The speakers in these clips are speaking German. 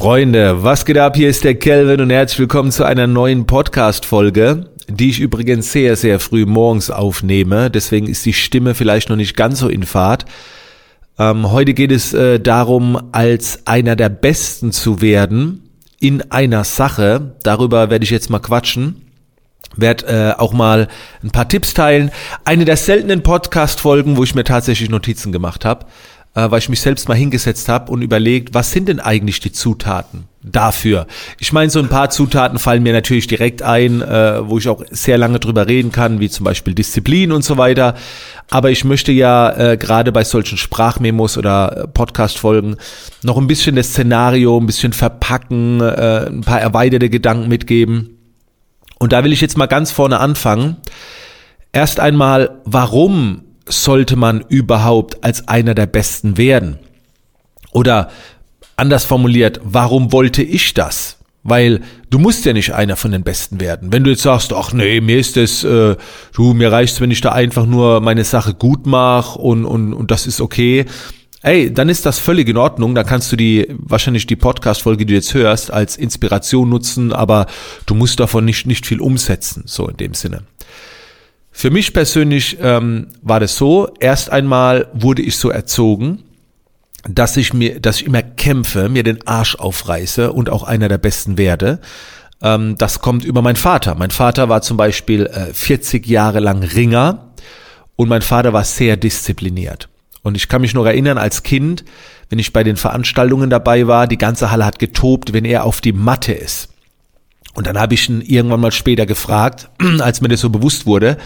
Freunde, was geht ab? Hier ist der Kelvin und herzlich willkommen zu einer neuen Podcast-Folge, die ich übrigens sehr, sehr früh morgens aufnehme. Deswegen ist die Stimme vielleicht noch nicht ganz so in Fahrt. Ähm, heute geht es äh, darum, als einer der Besten zu werden in einer Sache. Darüber werde ich jetzt mal quatschen. Werd äh, auch mal ein paar Tipps teilen. Eine der seltenen Podcast-Folgen, wo ich mir tatsächlich Notizen gemacht habe äh, weil ich mich selbst mal hingesetzt habe und überlegt, was sind denn eigentlich die Zutaten dafür? Ich meine, so ein paar Zutaten fallen mir natürlich direkt ein, äh, wo ich auch sehr lange drüber reden kann, wie zum Beispiel Disziplin und so weiter. Aber ich möchte ja äh, gerade bei solchen Sprachmemos oder äh, Podcast-Folgen noch ein bisschen das Szenario, ein bisschen verpacken, äh, ein paar erweiterte Gedanken mitgeben. Und da will ich jetzt mal ganz vorne anfangen. Erst einmal, warum sollte man überhaupt als einer der Besten werden? Oder anders formuliert, warum wollte ich das? Weil du musst ja nicht einer von den Besten werden. Wenn du jetzt sagst, ach nee, mir ist es, äh, du, mir reicht's, wenn ich da einfach nur meine Sache gut mache und, und, und das ist okay. Ey, dann ist das völlig in Ordnung. Dann kannst du die, wahrscheinlich die Podcast-Folge, die du jetzt hörst, als Inspiration nutzen, aber du musst davon nicht, nicht viel umsetzen, so in dem Sinne. Für mich persönlich ähm, war das so, erst einmal wurde ich so erzogen, dass ich mir, dass ich immer kämpfe, mir den Arsch aufreiße und auch einer der Besten werde. Ähm, das kommt über meinen Vater. Mein Vater war zum Beispiel äh, 40 Jahre lang Ringer und mein Vater war sehr diszipliniert. Und ich kann mich noch erinnern, als Kind, wenn ich bei den Veranstaltungen dabei war, die ganze Halle hat getobt, wenn er auf die Matte ist. Und dann habe ich ihn irgendwann mal später gefragt, als mir das so bewusst wurde,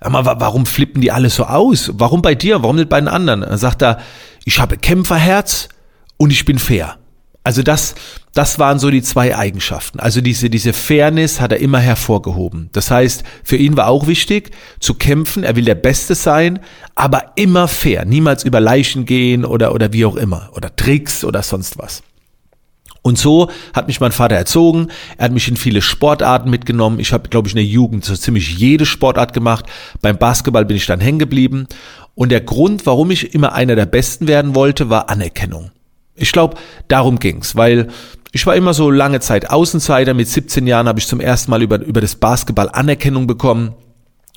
warum flippen die alle so aus? Warum bei dir? Warum nicht bei den anderen? Dann sagt er, ich habe Kämpferherz und ich bin fair. Also das, das waren so die zwei Eigenschaften. Also diese, diese Fairness hat er immer hervorgehoben. Das heißt, für ihn war auch wichtig zu kämpfen. Er will der Beste sein, aber immer fair. Niemals über Leichen gehen oder, oder wie auch immer. Oder Tricks oder sonst was. Und so hat mich mein Vater erzogen. Er hat mich in viele Sportarten mitgenommen. Ich habe, glaube ich, in der Jugend so ziemlich jede Sportart gemacht. Beim Basketball bin ich dann hängen geblieben. Und der Grund, warum ich immer einer der Besten werden wollte, war Anerkennung. Ich glaube, darum ging's, weil ich war immer so lange Zeit Außenseiter. Mit 17 Jahren habe ich zum ersten Mal über, über das Basketball Anerkennung bekommen.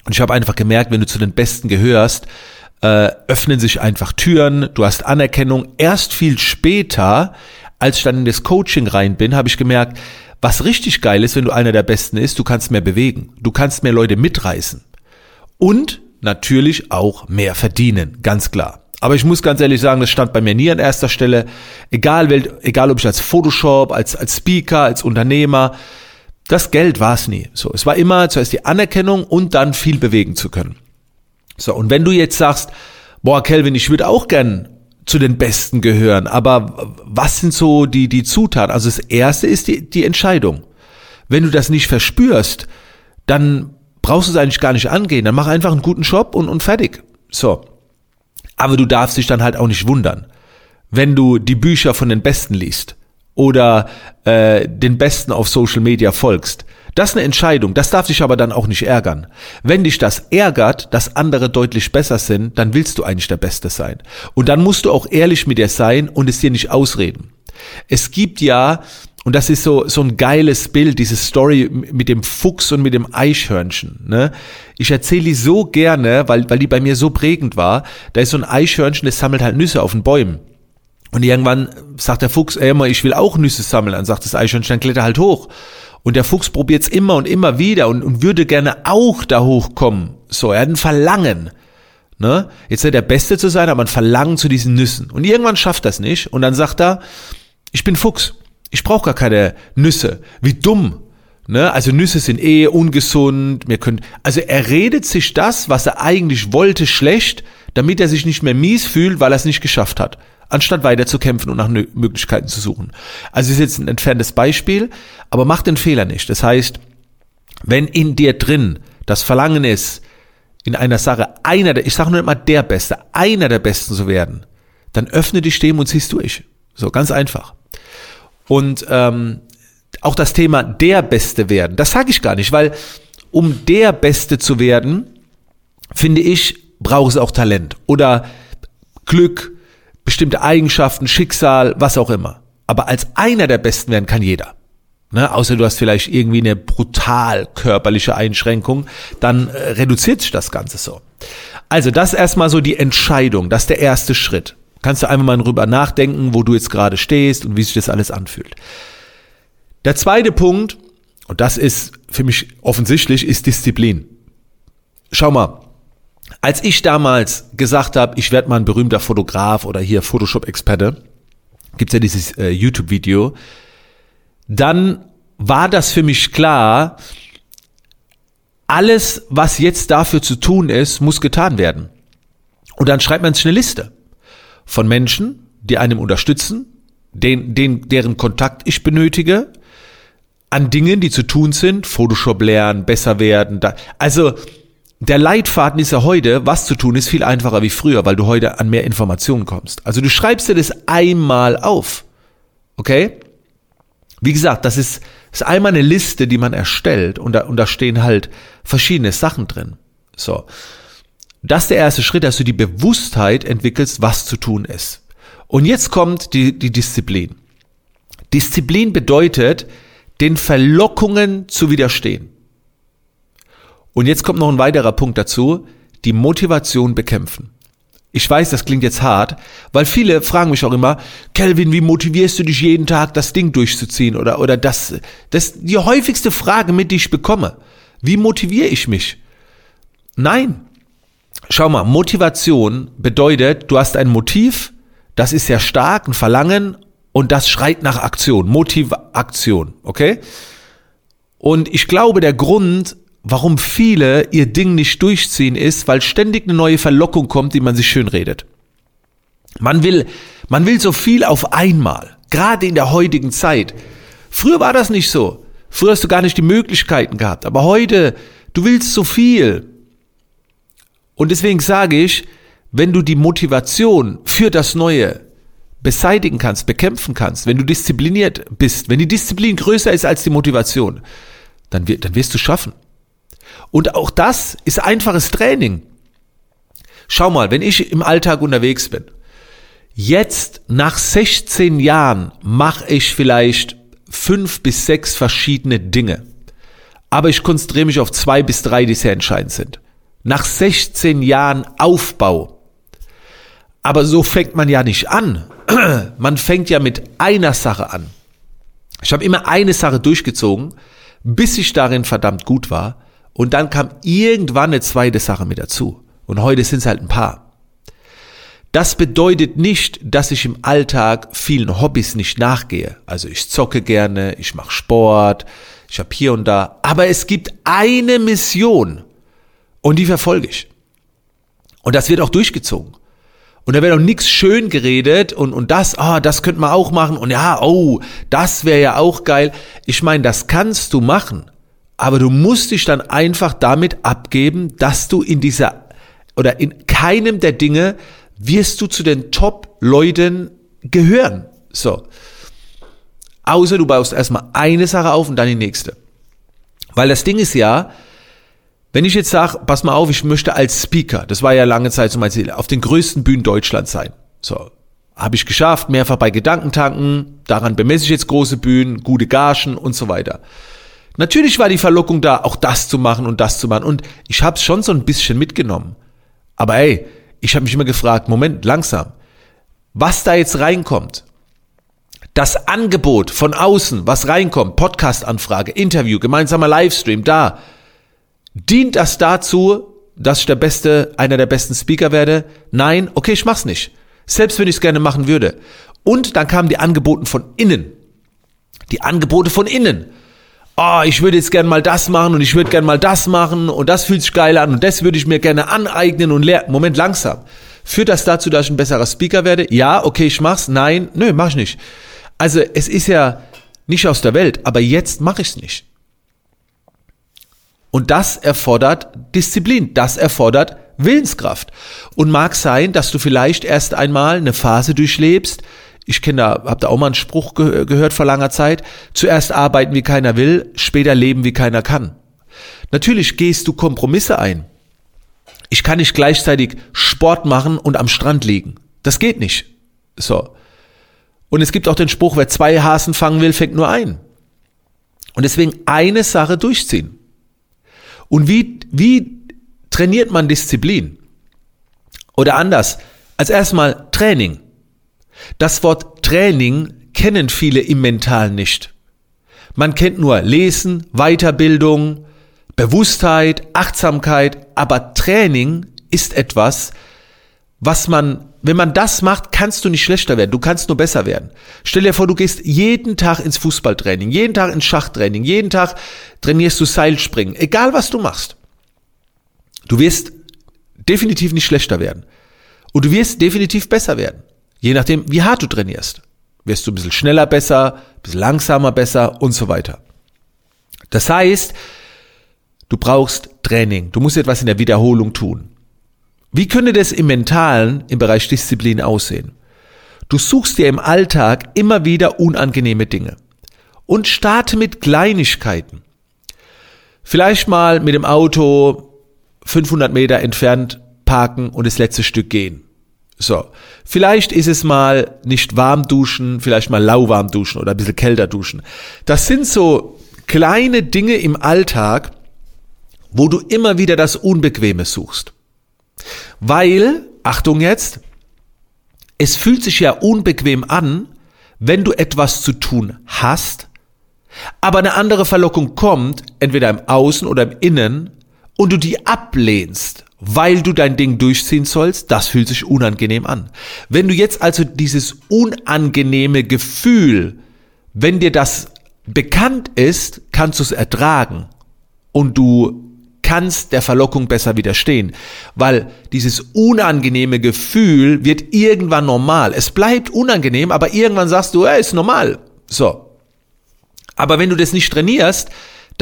Und ich habe einfach gemerkt, wenn du zu den Besten gehörst, äh, öffnen sich einfach Türen. Du hast Anerkennung. Erst viel später als ich dann in das Coaching rein bin, habe ich gemerkt, was richtig geil ist, wenn du einer der Besten ist, du kannst mehr bewegen. Du kannst mehr Leute mitreißen. Und natürlich auch mehr verdienen, ganz klar. Aber ich muss ganz ehrlich sagen, das stand bei mir nie an erster Stelle. Egal, egal ob ich als Photoshop, als, als Speaker, als Unternehmer, das Geld war es nie. So, es war immer zuerst die Anerkennung und dann viel bewegen zu können. So, und wenn du jetzt sagst, boah, Kelvin, ich würde auch gern zu den Besten gehören. Aber was sind so die, die Zutaten? Also das erste ist die, die Entscheidung. Wenn du das nicht verspürst, dann brauchst du es eigentlich gar nicht angehen. Dann mach einfach einen guten Job und, und fertig. So. Aber du darfst dich dann halt auch nicht wundern, wenn du die Bücher von den Besten liest oder äh, den Besten auf Social Media folgst. Das ist eine Entscheidung, das darf dich aber dann auch nicht ärgern. Wenn dich das ärgert, dass andere deutlich besser sind, dann willst du eigentlich der Beste sein. Und dann musst du auch ehrlich mit dir sein und es dir nicht ausreden. Es gibt ja, und das ist so, so ein geiles Bild, diese Story mit dem Fuchs und mit dem Eichhörnchen. Ne? Ich erzähle die so gerne, weil, weil die bei mir so prägend war. Da ist so ein Eichhörnchen, das sammelt halt Nüsse auf den Bäumen. Und irgendwann sagt der Fuchs, ey, mal, ich will auch Nüsse sammeln. Dann sagt das Eichhörnchen, dann kletter halt hoch. Und der Fuchs probiert es immer und immer wieder und, und würde gerne auch da hochkommen. So, er hat ein Verlangen. Ne? Jetzt der Beste zu sein, aber ein Verlangen zu diesen Nüssen. Und irgendwann schafft das nicht. Und dann sagt er, ich bin Fuchs. Ich brauche gar keine Nüsse. Wie dumm. Ne? Also Nüsse sind eh ungesund. Wir können, also er redet sich das, was er eigentlich wollte, schlecht, damit er sich nicht mehr mies fühlt, weil er es nicht geschafft hat anstatt weiter zu kämpfen und nach Möglichkeiten zu suchen. Also ist jetzt ein entferntes Beispiel, aber mach den Fehler nicht. Das heißt, wenn in dir drin das Verlangen ist, in einer Sache einer der, ich sage nur immer der Beste, einer der Besten zu werden, dann öffne dich dem und ziehst durch. So, ganz einfach. Und ähm, auch das Thema der Beste werden, das sage ich gar nicht, weil um der Beste zu werden, finde ich, braucht es auch Talent oder Glück, bestimmte Eigenschaften, Schicksal, was auch immer. Aber als einer der Besten werden kann jeder. Ne, außer du hast vielleicht irgendwie eine brutal körperliche Einschränkung, dann äh, reduziert sich das Ganze so. Also das erstmal so die Entscheidung, das ist der erste Schritt. Kannst du einfach mal drüber nachdenken, wo du jetzt gerade stehst und wie sich das alles anfühlt. Der zweite Punkt, und das ist für mich offensichtlich, ist Disziplin. Schau mal, als ich damals gesagt habe, ich werde mal ein berühmter Fotograf oder hier Photoshop-Experte, gibt's ja dieses äh, YouTube-Video, dann war das für mich klar, alles, was jetzt dafür zu tun ist, muss getan werden. Und dann schreibt man sich eine Liste von Menschen, die einem unterstützen, den, den, deren Kontakt ich benötige, an Dingen, die zu tun sind, Photoshop lernen, besser werden. Da, also der Leitfaden ist ja heute, was zu tun ist, viel einfacher wie früher, weil du heute an mehr Informationen kommst. Also du schreibst dir das einmal auf. Okay? Wie gesagt, das ist, ist einmal eine Liste, die man erstellt und da, und da stehen halt verschiedene Sachen drin. So. Das ist der erste Schritt, dass du die Bewusstheit entwickelst, was zu tun ist. Und jetzt kommt die, die Disziplin. Disziplin bedeutet, den Verlockungen zu widerstehen. Und jetzt kommt noch ein weiterer Punkt dazu, die Motivation bekämpfen. Ich weiß, das klingt jetzt hart, weil viele fragen mich auch immer, Kelvin, wie motivierst du dich jeden Tag, das Ding durchzuziehen? Oder, oder das, das die häufigste Frage, mit die ich bekomme. Wie motiviere ich mich? Nein. Schau mal, Motivation bedeutet, du hast ein Motiv, das ist sehr stark, ein Verlangen und das schreit nach Aktion. Motivaktion, okay? Und ich glaube, der Grund, warum viele ihr Ding nicht durchziehen, ist, weil ständig eine neue Verlockung kommt, die man sich schön redet. Man will, man will so viel auf einmal, gerade in der heutigen Zeit. Früher war das nicht so. Früher hast du gar nicht die Möglichkeiten gehabt, aber heute, du willst so viel. Und deswegen sage ich, wenn du die Motivation für das Neue beseitigen kannst, bekämpfen kannst, wenn du diszipliniert bist, wenn die Disziplin größer ist als die Motivation, dann, dann wirst du schaffen. Und auch das ist einfaches Training. Schau mal, wenn ich im Alltag unterwegs bin, jetzt nach 16 Jahren mache ich vielleicht fünf bis sechs verschiedene Dinge. Aber ich konzentriere mich auf zwei bis drei, die sehr entscheidend sind. Nach 16 Jahren Aufbau. Aber so fängt man ja nicht an. Man fängt ja mit einer Sache an. Ich habe immer eine Sache durchgezogen, bis ich darin verdammt gut war. Und dann kam irgendwann eine zweite Sache mit dazu. Und heute sind es halt ein paar. Das bedeutet nicht, dass ich im Alltag vielen Hobbys nicht nachgehe. Also ich zocke gerne, ich mache Sport, ich habe hier und da. Aber es gibt eine Mission und die verfolge ich. Und das wird auch durchgezogen. Und da wird auch nichts schön geredet und, und das, ah, das könnte man auch machen und ja, oh, das wäre ja auch geil. Ich meine, das kannst du machen. Aber du musst dich dann einfach damit abgeben, dass du in dieser oder in keinem der Dinge wirst du zu den Top-Leuten gehören. So. Außer du baust erstmal eine Sache auf und dann die nächste. Weil das Ding ist ja, wenn ich jetzt sage, pass mal auf, ich möchte als Speaker, das war ja lange Zeit so mein Ziel, auf den größten Bühnen Deutschlands sein. So. Habe ich geschafft, mehrfach bei Gedankentanken, daran bemesse ich jetzt große Bühnen, gute Gagen und so weiter. Natürlich war die Verlockung da, auch das zu machen und das zu machen. Und ich habe es schon so ein bisschen mitgenommen. Aber ey, ich habe mich immer gefragt, Moment, langsam. Was da jetzt reinkommt, das Angebot von außen, was reinkommt, Podcast-Anfrage, Interview, gemeinsamer Livestream, da, dient das dazu, dass ich der beste, einer der besten Speaker werde? Nein, okay, ich mach's nicht. Selbst wenn ich es gerne machen würde. Und dann kamen die Angebote von innen. Die Angebote von innen oh, ich würde jetzt gern mal das machen und ich würde gern mal das machen und das fühlt sich geil an und das würde ich mir gerne aneignen und lernen. Moment, langsam. Führt das dazu, dass ich ein besserer Speaker werde? Ja, okay, ich mach's. Nein, nö, mach ich nicht. Also es ist ja nicht aus der Welt, aber jetzt mache ich's nicht. Und das erfordert Disziplin, das erfordert Willenskraft. Und mag sein, dass du vielleicht erst einmal eine Phase durchlebst, ich kenne da, habe da auch mal einen Spruch ge gehört vor langer Zeit. Zuerst arbeiten wie keiner will, später leben wie keiner kann. Natürlich gehst du Kompromisse ein. Ich kann nicht gleichzeitig Sport machen und am Strand liegen. Das geht nicht. So. Und es gibt auch den Spruch, wer zwei Hasen fangen will, fängt nur ein. Und deswegen eine Sache durchziehen. Und wie, wie trainiert man Disziplin? Oder anders, als erstmal Training. Das Wort Training kennen viele im Mentalen nicht. Man kennt nur Lesen, Weiterbildung, Bewusstheit, Achtsamkeit, aber Training ist etwas, was man, wenn man das macht, kannst du nicht schlechter werden, du kannst nur besser werden. Stell dir vor, du gehst jeden Tag ins Fußballtraining, jeden Tag ins Schachtraining, jeden Tag trainierst du Seilspringen, egal was du machst. Du wirst definitiv nicht schlechter werden. Und du wirst definitiv besser werden. Je nachdem, wie hart du trainierst. Wirst du ein bisschen schneller besser, ein bisschen langsamer besser und so weiter. Das heißt, du brauchst Training. Du musst etwas in der Wiederholung tun. Wie könnte das im Mentalen im Bereich Disziplin aussehen? Du suchst dir im Alltag immer wieder unangenehme Dinge und starte mit Kleinigkeiten. Vielleicht mal mit dem Auto 500 Meter entfernt parken und das letzte Stück gehen. So. Vielleicht ist es mal nicht warm duschen, vielleicht mal lauwarm duschen oder ein bisschen kälter duschen. Das sind so kleine Dinge im Alltag, wo du immer wieder das Unbequeme suchst. Weil, Achtung jetzt, es fühlt sich ja unbequem an, wenn du etwas zu tun hast, aber eine andere Verlockung kommt, entweder im Außen oder im Innen, und du die ablehnst, weil du dein Ding durchziehen sollst, das fühlt sich unangenehm an. Wenn du jetzt also dieses unangenehme Gefühl, wenn dir das bekannt ist, kannst du es ertragen und du kannst der Verlockung besser widerstehen, weil dieses unangenehme Gefühl wird irgendwann normal. Es bleibt unangenehm, aber irgendwann sagst du, ja, ist normal. So. Aber wenn du das nicht trainierst,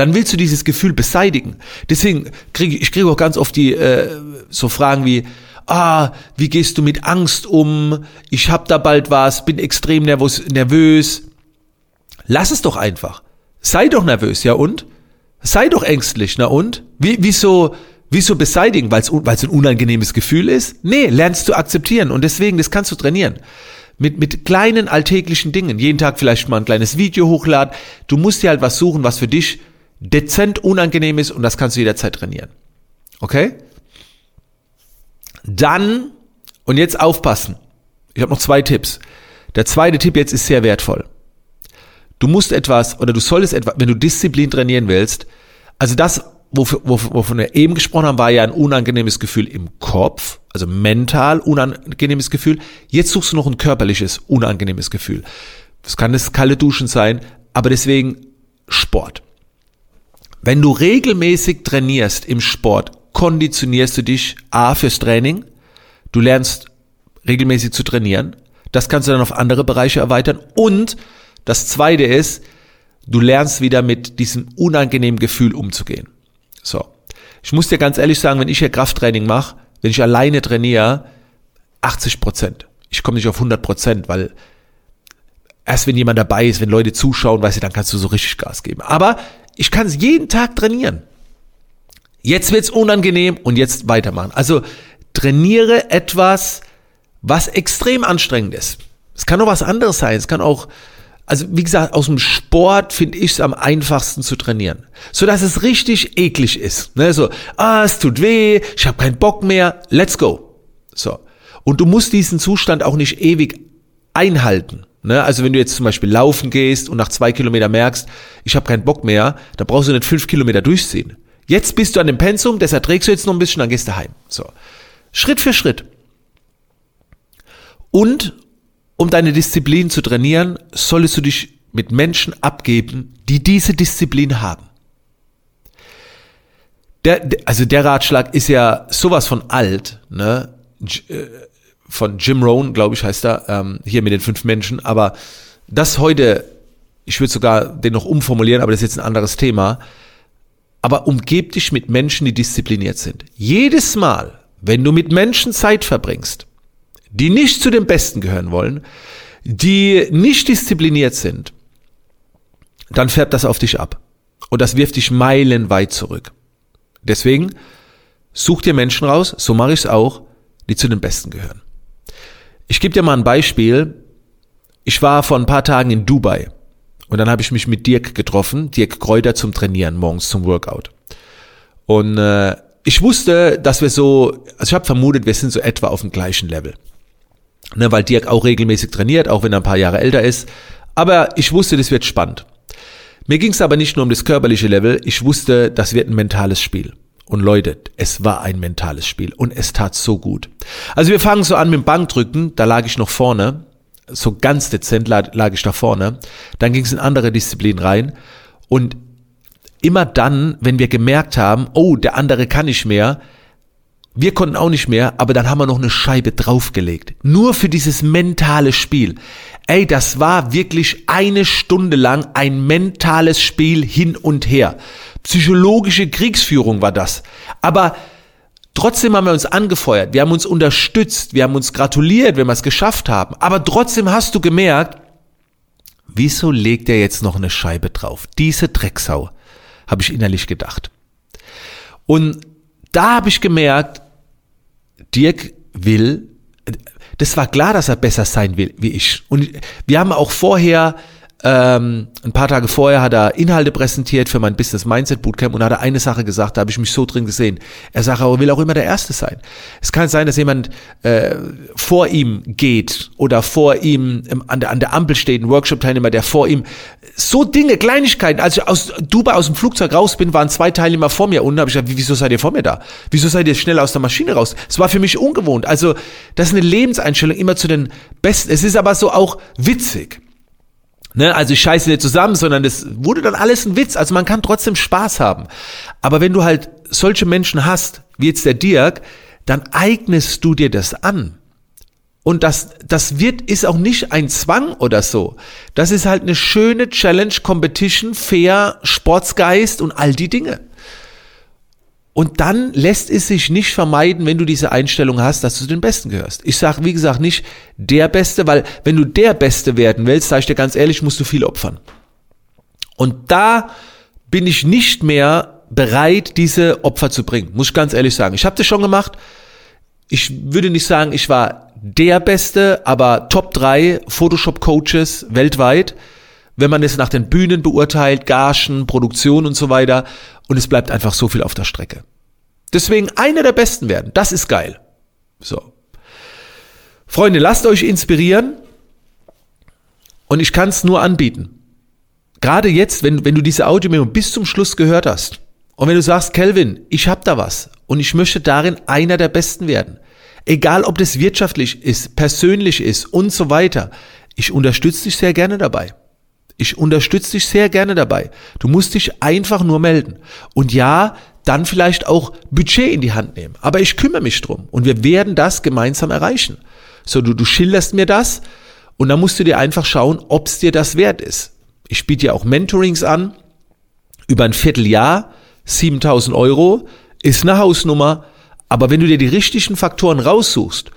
dann willst du dieses Gefühl beseitigen. Deswegen kriege ich kriege auch ganz oft die äh, so Fragen wie ah, wie gehst du mit Angst um? Ich hab da bald was, bin extrem nervös, nervös. Lass es doch einfach. Sei doch nervös, ja und? Sei doch ängstlich, na und? Wie, wieso, wieso beseitigen? Weil es ein unangenehmes Gefühl ist? Nee, lernst du akzeptieren und deswegen, das kannst du trainieren. Mit, mit kleinen alltäglichen Dingen. Jeden Tag vielleicht mal ein kleines Video hochladen. Du musst dir halt was suchen, was für dich dezent unangenehm ist und das kannst du jederzeit trainieren. Okay? Dann, und jetzt aufpassen. Ich habe noch zwei Tipps. Der zweite Tipp jetzt ist sehr wertvoll. Du musst etwas oder du solltest etwas, wenn du Disziplin trainieren willst, also das, wovon wir eben gesprochen haben, war ja ein unangenehmes Gefühl im Kopf, also mental unangenehmes Gefühl. Jetzt suchst du noch ein körperliches unangenehmes Gefühl. Das kann das kalte Duschen sein, aber deswegen Sport. Wenn du regelmäßig trainierst im Sport, konditionierst du dich A fürs Training, du lernst regelmäßig zu trainieren, das kannst du dann auf andere Bereiche erweitern und das zweite ist, du lernst wieder mit diesem unangenehmen Gefühl umzugehen. So. Ich muss dir ganz ehrlich sagen, wenn ich hier Krafttraining mache, wenn ich alleine trainiere, 80 Prozent. Ich komme nicht auf 100 Prozent, weil erst wenn jemand dabei ist, wenn Leute zuschauen, weißt du, dann kannst du so richtig Gas geben. Aber ich kann es jeden Tag trainieren. Jetzt wird's unangenehm und jetzt weitermachen. Also trainiere etwas, was extrem anstrengend ist. Es kann auch was anderes sein. Es kann auch, also wie gesagt, aus dem Sport finde ich es am einfachsten zu trainieren. So dass es richtig eklig ist. Ne? So, ah, es tut weh, ich habe keinen Bock mehr, let's go. So. Und du musst diesen Zustand auch nicht ewig einhalten. Ne? Also wenn du jetzt zum Beispiel laufen gehst und nach zwei Kilometer merkst, ich habe keinen Bock mehr, dann brauchst du nicht fünf Kilometer durchziehen. Jetzt bist du an dem Pensum, das erträgst du jetzt noch ein bisschen, dann gehst du heim. So. Schritt für Schritt. Und um deine Disziplin zu trainieren, solltest du dich mit Menschen abgeben, die diese Disziplin haben. Der, also der Ratschlag ist ja sowas von alt, ne? Von Jim Rohn, glaube ich, heißt er, ähm, hier mit den fünf Menschen. Aber das heute, ich würde sogar den noch umformulieren, aber das ist jetzt ein anderes Thema. Aber umgeb dich mit Menschen, die diszipliniert sind. Jedes Mal, wenn du mit Menschen Zeit verbringst, die nicht zu den Besten gehören wollen, die nicht diszipliniert sind, dann färbt das auf dich ab. Und das wirft dich meilenweit zurück. Deswegen such dir Menschen raus, so mache ich es auch, die zu den Besten gehören. Ich gebe dir mal ein Beispiel. ich war vor ein paar Tagen in Dubai und dann habe ich mich mit Dirk getroffen, Dirk Kräuter zum Trainieren morgens zum Workout. Und äh, ich wusste, dass wir so, also ich habe vermutet, wir sind so etwa auf dem gleichen Level. Ne, weil Dirk auch regelmäßig trainiert, auch wenn er ein paar Jahre älter ist. Aber ich wusste, das wird spannend. Mir ging es aber nicht nur um das körperliche Level, ich wusste, das wird ein mentales Spiel. Und Leute, es war ein mentales Spiel und es tat so gut. Also wir fangen so an mit dem Bankdrücken, da lag ich noch vorne, so ganz dezent lag, ich da vorne. Dann ging es in andere Disziplinen rein und immer dann, wenn wir gemerkt haben, oh, der andere kann nicht mehr, wir konnten auch nicht mehr, aber dann haben wir noch eine Scheibe draufgelegt. Nur für dieses mentale Spiel. Ey, das war wirklich eine Stunde lang ein mentales Spiel hin und her. Psychologische Kriegsführung war das. Aber trotzdem haben wir uns angefeuert, wir haben uns unterstützt, wir haben uns gratuliert, wenn wir es geschafft haben. Aber trotzdem hast du gemerkt, wieso legt er jetzt noch eine Scheibe drauf? Diese Drecksau, habe ich innerlich gedacht. Und da habe ich gemerkt, Dirk will, das war klar, dass er besser sein will wie ich. Und wir haben auch vorher ähm, ein paar Tage vorher hat er Inhalte präsentiert für mein Business Mindset Bootcamp und hat eine Sache gesagt, da habe ich mich so drin gesehen. Er sagt, er will auch immer der Erste sein. Es kann sein, dass jemand äh, vor ihm geht oder vor ihm im, an, der, an der Ampel steht, ein Workshop-Teilnehmer, der vor ihm so Dinge, Kleinigkeiten. Als ich aus Dubai aus dem Flugzeug raus bin, waren zwei Teilnehmer vor mir unten. Habe ich gesagt, wieso seid ihr vor mir da? Wieso seid ihr schnell aus der Maschine raus? Es war für mich ungewohnt. Also das ist eine Lebenseinstellung immer zu den Besten. Es ist aber so auch witzig. Ne, also ich scheiße nicht zusammen, sondern das wurde dann alles ein Witz. Also man kann trotzdem Spaß haben. Aber wenn du halt solche Menschen hast, wie jetzt der Dirk, dann eignest du dir das an. Und das, das wird, ist auch nicht ein Zwang oder so. Das ist halt eine schöne Challenge, Competition, Fair, Sportsgeist und all die Dinge. Und dann lässt es sich nicht vermeiden, wenn du diese Einstellung hast, dass du zu den Besten gehörst. Ich sage, wie gesagt, nicht der Beste, weil wenn du der Beste werden willst, sage ich dir ganz ehrlich, musst du viel opfern. Und da bin ich nicht mehr bereit, diese Opfer zu bringen, muss ich ganz ehrlich sagen. Ich habe das schon gemacht. Ich würde nicht sagen, ich war der Beste, aber Top 3 Photoshop-Coaches weltweit wenn man es nach den Bühnen beurteilt, Gagen, Produktion und so weiter. Und es bleibt einfach so viel auf der Strecke. Deswegen einer der Besten werden. Das ist geil. So. Freunde, lasst euch inspirieren. Und ich kann es nur anbieten. Gerade jetzt, wenn, wenn du diese Audio bis zum Schluss gehört hast. Und wenn du sagst, Kelvin, ich habe da was und ich möchte darin einer der Besten werden. Egal, ob das wirtschaftlich ist, persönlich ist und so weiter. Ich unterstütze dich sehr gerne dabei. Ich unterstütze dich sehr gerne dabei. Du musst dich einfach nur melden. Und ja, dann vielleicht auch Budget in die Hand nehmen. Aber ich kümmere mich drum. Und wir werden das gemeinsam erreichen. So, du, du schilderst mir das und dann musst du dir einfach schauen, ob es dir das wert ist. Ich biete dir auch Mentorings an. Über ein Vierteljahr, 7000 Euro, ist eine Hausnummer. Aber wenn du dir die richtigen Faktoren raussuchst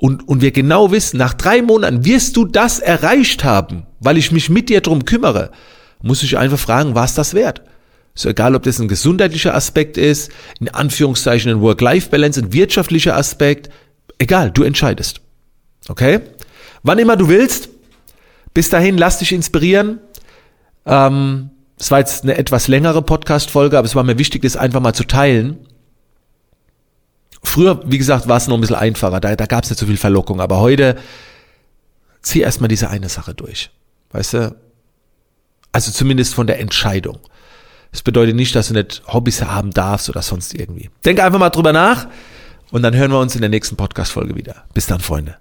und, und wir genau wissen, nach drei Monaten wirst du das erreicht haben, weil ich mich mit dir drum kümmere, muss ich einfach fragen, was das wert? So egal, ob das ein gesundheitlicher Aspekt ist, in Anführungszeichen ein Work-Life-Balance, ein wirtschaftlicher Aspekt, egal, du entscheidest. Okay? Wann immer du willst. Bis dahin, lass dich inspirieren. Ähm, es war jetzt eine etwas längere Podcast-Folge, aber es war mir wichtig, das einfach mal zu teilen. Früher, wie gesagt, war es noch ein bisschen einfacher, da, da gab es nicht so viel Verlockung, aber heute zieh erstmal diese eine Sache durch. Weißt du? Also zumindest von der Entscheidung. Das bedeutet nicht, dass du nicht Hobbys haben darfst oder sonst irgendwie. Denk einfach mal drüber nach und dann hören wir uns in der nächsten Podcast-Folge wieder. Bis dann, Freunde.